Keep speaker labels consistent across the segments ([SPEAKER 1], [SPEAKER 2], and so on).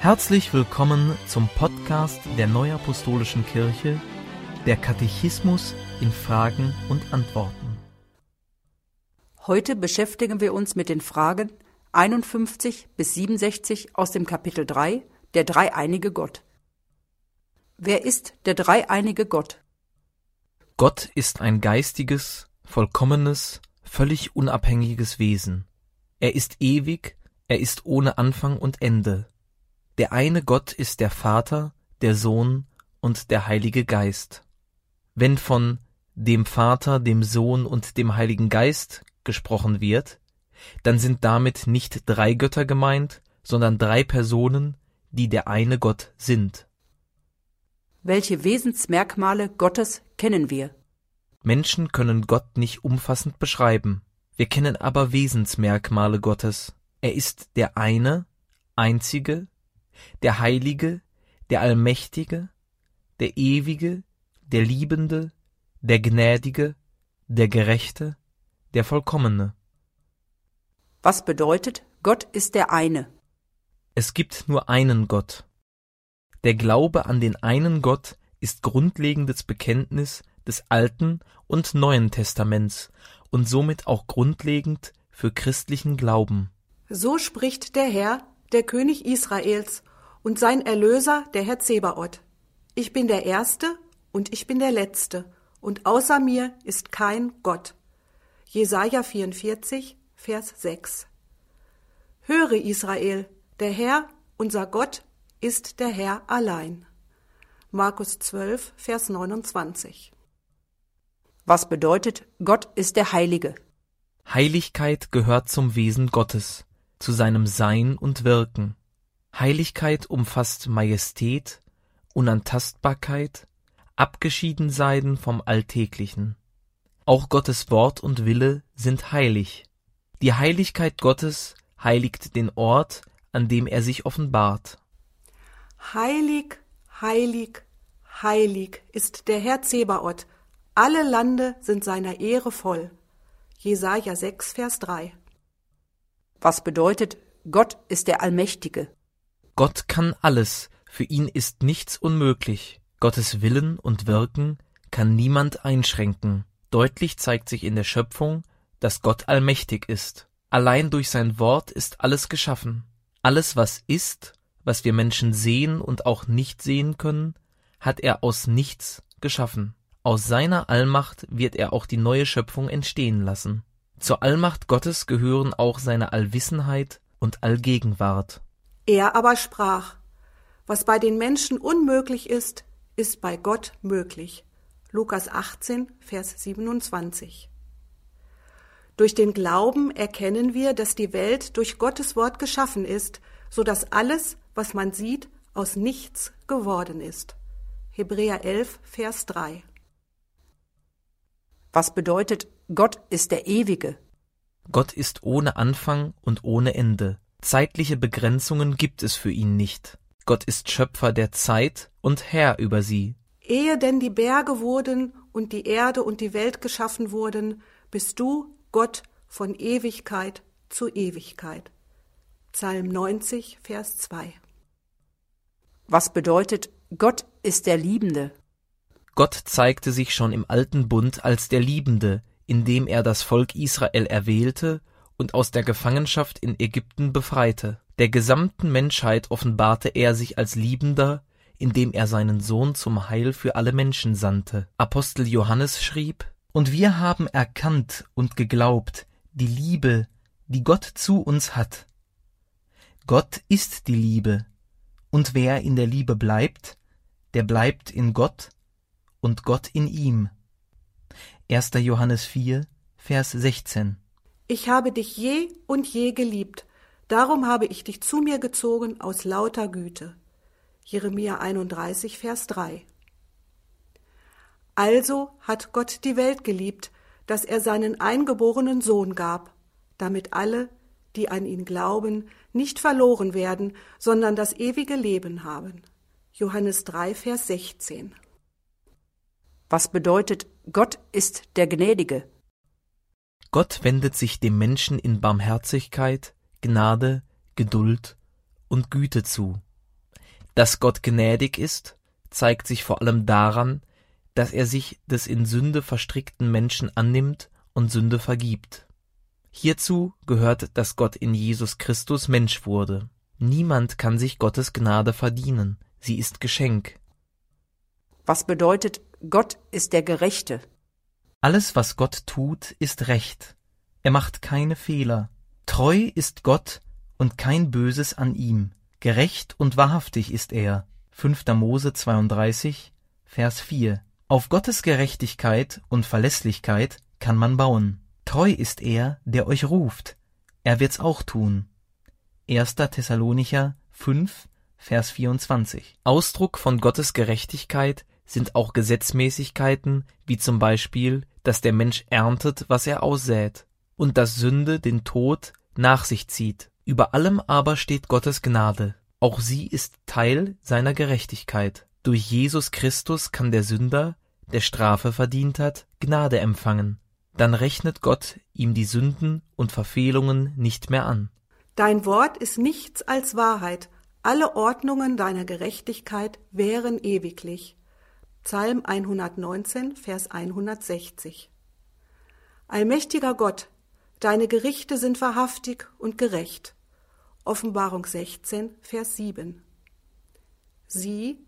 [SPEAKER 1] Herzlich willkommen zum Podcast der Neuapostolischen Kirche, der Katechismus in Fragen und Antworten.
[SPEAKER 2] Heute beschäftigen wir uns mit den Fragen 51 bis 67 aus dem Kapitel 3, der dreieinige Gott. Wer ist der dreieinige Gott?
[SPEAKER 1] Gott ist ein geistiges, vollkommenes, völlig unabhängiges Wesen. Er ist ewig, er ist ohne Anfang und Ende. Der eine Gott ist der Vater, der Sohn und der Heilige Geist. Wenn von dem Vater, dem Sohn und dem Heiligen Geist gesprochen wird, dann sind damit nicht drei Götter gemeint, sondern drei Personen, die der eine Gott sind.
[SPEAKER 2] Welche Wesensmerkmale Gottes kennen wir?
[SPEAKER 1] Menschen können Gott nicht umfassend beschreiben. Wir kennen aber Wesensmerkmale Gottes. Er ist der eine, einzige, der Heilige, der Allmächtige, der Ewige, der Liebende, der Gnädige, der Gerechte, der Vollkommene.
[SPEAKER 2] Was bedeutet, Gott ist der eine?
[SPEAKER 1] Es gibt nur einen Gott. Der Glaube an den einen Gott ist grundlegendes Bekenntnis des Alten und Neuen Testaments und somit auch grundlegend für christlichen Glauben.
[SPEAKER 3] So spricht der Herr, der König Israels, und sein Erlöser, der Herr Zebaoth. Ich bin der Erste und ich bin der Letzte, und außer mir ist kein Gott. Jesaja 44, Vers 6. Höre Israel, der Herr, unser Gott, ist der Herr allein. Markus 12, Vers 29.
[SPEAKER 2] Was bedeutet, Gott ist der Heilige?
[SPEAKER 1] Heiligkeit gehört zum Wesen Gottes, zu seinem Sein und Wirken. Heiligkeit umfasst Majestät, Unantastbarkeit, Abgeschiedensein vom Alltäglichen. Auch Gottes Wort und Wille sind heilig. Die Heiligkeit Gottes heiligt den Ort, an dem er sich offenbart.
[SPEAKER 3] Heilig, heilig, heilig ist der Herr Zebaoth. Alle Lande sind seiner Ehre voll. Jesaja 6, Vers 3.
[SPEAKER 2] Was bedeutet, Gott ist der Allmächtige?
[SPEAKER 1] Gott kann alles, für ihn ist nichts unmöglich. Gottes Willen und Wirken kann niemand einschränken. Deutlich zeigt sich in der Schöpfung, dass Gott allmächtig ist. Allein durch sein Wort ist alles geschaffen. Alles, was ist, was wir Menschen sehen und auch nicht sehen können, hat er aus nichts geschaffen. Aus seiner Allmacht wird er auch die neue Schöpfung entstehen lassen. Zur Allmacht Gottes gehören auch seine Allwissenheit und Allgegenwart.
[SPEAKER 3] Er aber sprach, was bei den Menschen unmöglich ist, ist bei Gott möglich. Lukas 18, Vers 27. Durch den Glauben erkennen wir, dass die Welt durch Gottes Wort geschaffen ist, so dass alles, was man sieht, aus nichts geworden ist. Hebräer 11, Vers 3.
[SPEAKER 2] Was bedeutet, Gott ist der Ewige?
[SPEAKER 1] Gott ist ohne Anfang und ohne Ende. Zeitliche Begrenzungen gibt es für ihn nicht. Gott ist Schöpfer der Zeit und Herr über sie.
[SPEAKER 3] Ehe denn die Berge wurden und die Erde und die Welt geschaffen wurden, bist du, Gott, von Ewigkeit zu Ewigkeit. Psalm 90, Vers 2.
[SPEAKER 2] Was bedeutet, Gott ist der Liebende?
[SPEAKER 1] Gott zeigte sich schon im alten Bund als der Liebende, indem er das Volk Israel erwählte und aus der Gefangenschaft in Ägypten befreite. Der gesamten Menschheit offenbarte er sich als Liebender, indem er seinen Sohn zum Heil für alle Menschen sandte. Apostel Johannes schrieb, Und wir haben erkannt und geglaubt die Liebe, die Gott zu uns hat. Gott ist die Liebe, und wer in der Liebe bleibt, der bleibt in Gott und Gott in ihm. 1. Johannes 4, Vers 16
[SPEAKER 3] ich habe dich je und je geliebt, darum habe ich dich zu mir gezogen aus lauter Güte. Jeremia 31, Vers 3. Also hat Gott die Welt geliebt, dass er seinen eingeborenen Sohn gab, damit alle, die an ihn glauben, nicht verloren werden, sondern das ewige Leben haben. Johannes 3, Vers 16.
[SPEAKER 2] Was bedeutet, Gott ist der Gnädige?
[SPEAKER 1] Gott wendet sich dem Menschen in Barmherzigkeit, Gnade, Geduld und Güte zu. Dass Gott gnädig ist, zeigt sich vor allem daran, dass er sich des in Sünde verstrickten Menschen annimmt und Sünde vergibt. Hierzu gehört, dass Gott in Jesus Christus Mensch wurde. Niemand kann sich Gottes Gnade verdienen, sie ist Geschenk.
[SPEAKER 2] Was bedeutet, Gott ist der Gerechte?
[SPEAKER 1] Alles, was Gott tut, ist Recht. Er macht keine Fehler. Treu ist Gott und kein Böses an ihm. Gerecht und wahrhaftig ist er. 5. Mose 32, Vers 4. Auf Gottes Gerechtigkeit und Verlässlichkeit kann man bauen. Treu ist er, der euch ruft. Er wird's auch tun. 1. Thessalonicher 5, Vers 24. Ausdruck von Gottes Gerechtigkeit sind auch Gesetzmäßigkeiten, wie zum Beispiel, dass der Mensch erntet, was er aussät, und dass Sünde den Tod nach sich zieht. Über allem aber steht Gottes Gnade. Auch sie ist Teil seiner Gerechtigkeit. Durch Jesus Christus kann der Sünder, der Strafe verdient hat, Gnade empfangen. Dann rechnet Gott ihm die Sünden und Verfehlungen nicht mehr an.
[SPEAKER 3] Dein Wort ist nichts als Wahrheit. Alle Ordnungen deiner Gerechtigkeit wären ewiglich. Psalm 119, Vers 160. Allmächtiger Gott, deine Gerichte sind wahrhaftig und gerecht. Offenbarung 16, Vers 7. Sie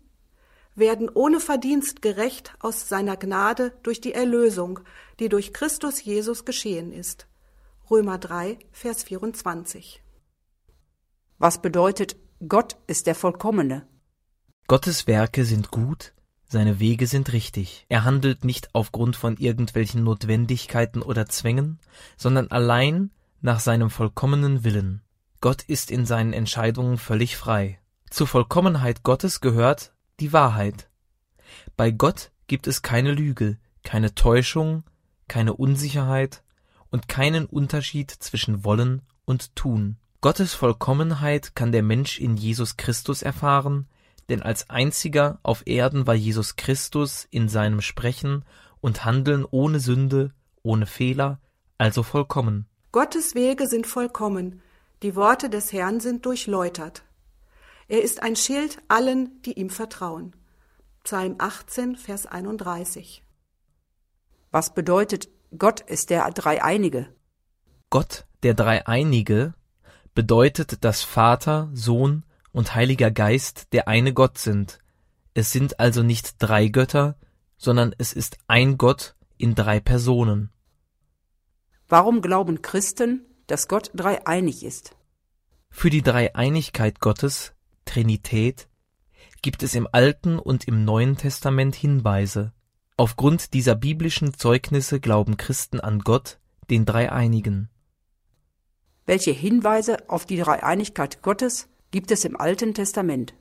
[SPEAKER 3] werden ohne Verdienst gerecht aus seiner Gnade durch die Erlösung, die durch Christus Jesus geschehen ist. Römer 3, Vers 24.
[SPEAKER 2] Was bedeutet, Gott ist der Vollkommene?
[SPEAKER 1] Gottes Werke sind gut, seine Wege sind richtig. Er handelt nicht aufgrund von irgendwelchen Notwendigkeiten oder Zwängen, sondern allein nach seinem vollkommenen Willen. Gott ist in seinen Entscheidungen völlig frei. Zur Vollkommenheit Gottes gehört die Wahrheit. Bei Gott gibt es keine Lüge, keine Täuschung, keine Unsicherheit und keinen Unterschied zwischen Wollen und Tun. Gottes Vollkommenheit kann der Mensch in Jesus Christus erfahren, denn als einziger auf Erden war Jesus Christus in seinem Sprechen und Handeln ohne Sünde, ohne Fehler, also vollkommen.
[SPEAKER 3] Gottes Wege sind vollkommen, die Worte des Herrn sind durchläutert. Er ist ein Schild allen, die ihm vertrauen. Psalm 18, Vers 31.
[SPEAKER 2] Was bedeutet, Gott ist der Dreieinige?
[SPEAKER 1] Gott, der Dreieinige, bedeutet, dass Vater, Sohn und Heiliger Geist der eine Gott sind. Es sind also nicht drei Götter, sondern es ist ein Gott in drei Personen.
[SPEAKER 2] Warum glauben Christen, dass Gott dreieinig ist.
[SPEAKER 1] Für die Dreieinigkeit Gottes, Trinität, gibt es im Alten und im Neuen Testament Hinweise. Aufgrund dieser biblischen Zeugnisse glauben Christen an Gott, den Dreieinigen.
[SPEAKER 2] Welche Hinweise auf die Dreieinigkeit Gottes gibt es im Alten Testament?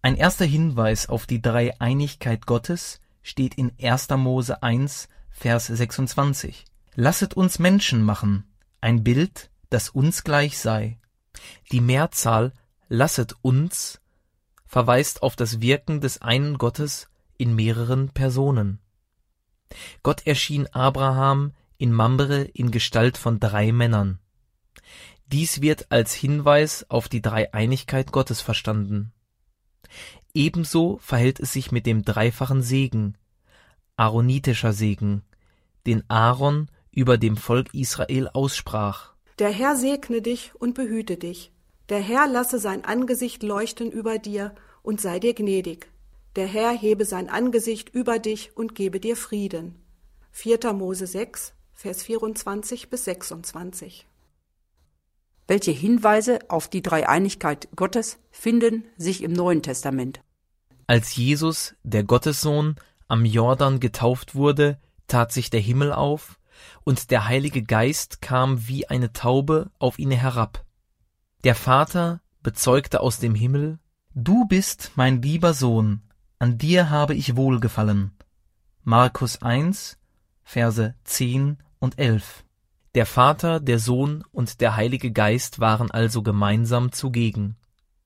[SPEAKER 1] Ein erster Hinweis auf die Dreieinigkeit Gottes steht in 1. Mose 1, Vers 26. Lasset uns Menschen machen, ein Bild, das uns gleich sei. Die Mehrzahl lasset uns verweist auf das Wirken des einen Gottes in mehreren Personen. Gott erschien Abraham in Mamre in Gestalt von drei Männern. Dies wird als Hinweis auf die Dreieinigkeit Gottes verstanden. Ebenso verhält es sich mit dem dreifachen Segen, aaronitischer Segen, den Aaron über dem Volk Israel aussprach.
[SPEAKER 3] Der Herr segne dich und behüte dich. Der Herr lasse sein Angesicht leuchten über dir und sei dir gnädig. Der Herr hebe sein Angesicht über dich und gebe dir Frieden. 4. Mose 6, Vers 24 bis 26.
[SPEAKER 2] Welche Hinweise auf die Dreieinigkeit Gottes finden sich im Neuen Testament?
[SPEAKER 1] Als Jesus, der Gottessohn, am Jordan getauft wurde, tat sich der Himmel auf und der Heilige Geist kam wie eine Taube auf ihn herab. Der Vater bezeugte aus dem Himmel, Du bist mein lieber Sohn, an dir habe ich wohlgefallen. Markus 1, Verse 10 und 11. Der Vater, der Sohn und der Heilige Geist waren also gemeinsam zugegen.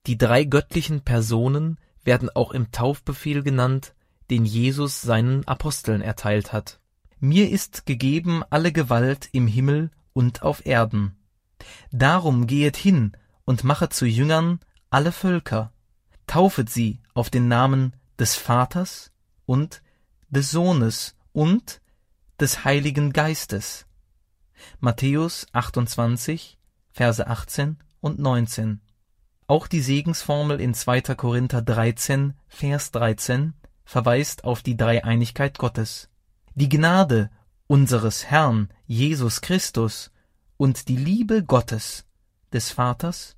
[SPEAKER 1] Die drei göttlichen Personen werden auch im Taufbefehl genannt, den Jesus seinen Aposteln erteilt hat. Mir ist gegeben alle Gewalt im Himmel und auf Erden. Darum gehet hin und machet zu Jüngern alle Völker, taufet sie auf den Namen des Vaters und des Sohnes und des Heiligen Geistes. Matthäus 28, Verse 18 und 19. Auch die Segensformel in 2. Korinther 13, Vers 13 verweist auf die Dreieinigkeit Gottes. Die Gnade unseres Herrn Jesus Christus und die Liebe Gottes, des Vaters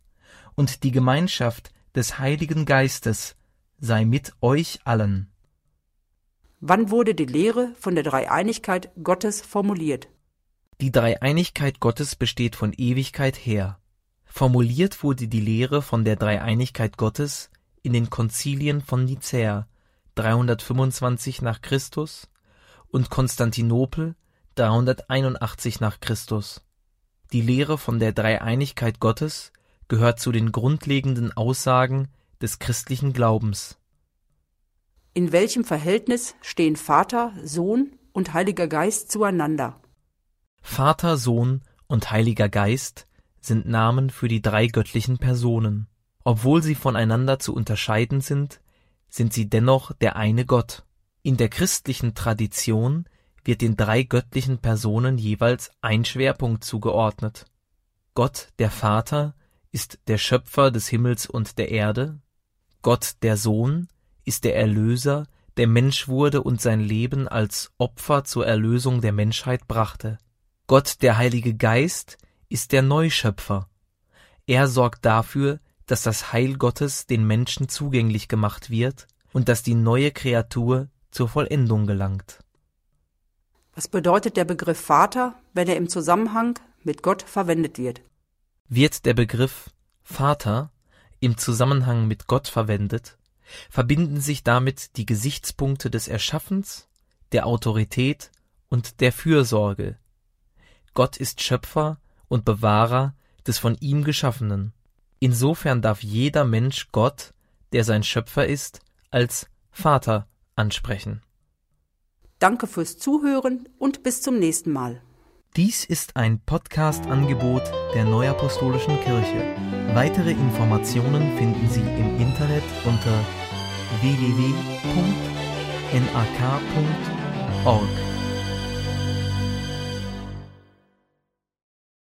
[SPEAKER 1] und die Gemeinschaft des Heiligen Geistes sei mit euch allen.
[SPEAKER 2] Wann wurde die Lehre von der Dreieinigkeit Gottes formuliert?
[SPEAKER 1] Die Dreieinigkeit Gottes besteht von Ewigkeit her. Formuliert wurde die Lehre von der Dreieinigkeit Gottes in den Konzilien von Nicäa 325 nach Christus und Konstantinopel 381 nach Christus. Die Lehre von der Dreieinigkeit Gottes gehört zu den grundlegenden Aussagen des christlichen Glaubens.
[SPEAKER 2] In welchem Verhältnis stehen Vater, Sohn und Heiliger Geist zueinander?
[SPEAKER 1] Vater, Sohn und Heiliger Geist sind Namen für die drei göttlichen Personen. Obwohl sie voneinander zu unterscheiden sind, sind sie dennoch der eine Gott. In der christlichen Tradition wird den drei göttlichen Personen jeweils ein Schwerpunkt zugeordnet. Gott der Vater ist der Schöpfer des Himmels und der Erde, Gott der Sohn ist der Erlöser, der Mensch wurde und sein Leben als Opfer zur Erlösung der Menschheit brachte. Gott der Heilige Geist ist der Neuschöpfer. Er sorgt dafür, dass das Heil Gottes den Menschen zugänglich gemacht wird und dass die neue Kreatur zur Vollendung gelangt.
[SPEAKER 2] Was bedeutet der Begriff Vater, wenn er im Zusammenhang mit Gott verwendet wird?
[SPEAKER 1] Wird der Begriff Vater im Zusammenhang mit Gott verwendet, verbinden sich damit die Gesichtspunkte des Erschaffens, der Autorität und der Fürsorge. Gott ist Schöpfer und Bewahrer des von ihm Geschaffenen. Insofern darf jeder Mensch Gott, der sein Schöpfer ist, als Vater ansprechen.
[SPEAKER 2] Danke fürs Zuhören und bis zum nächsten Mal.
[SPEAKER 1] Dies ist ein Podcast-Angebot der Neuapostolischen Kirche. Weitere Informationen finden Sie im Internet unter www.nak.org.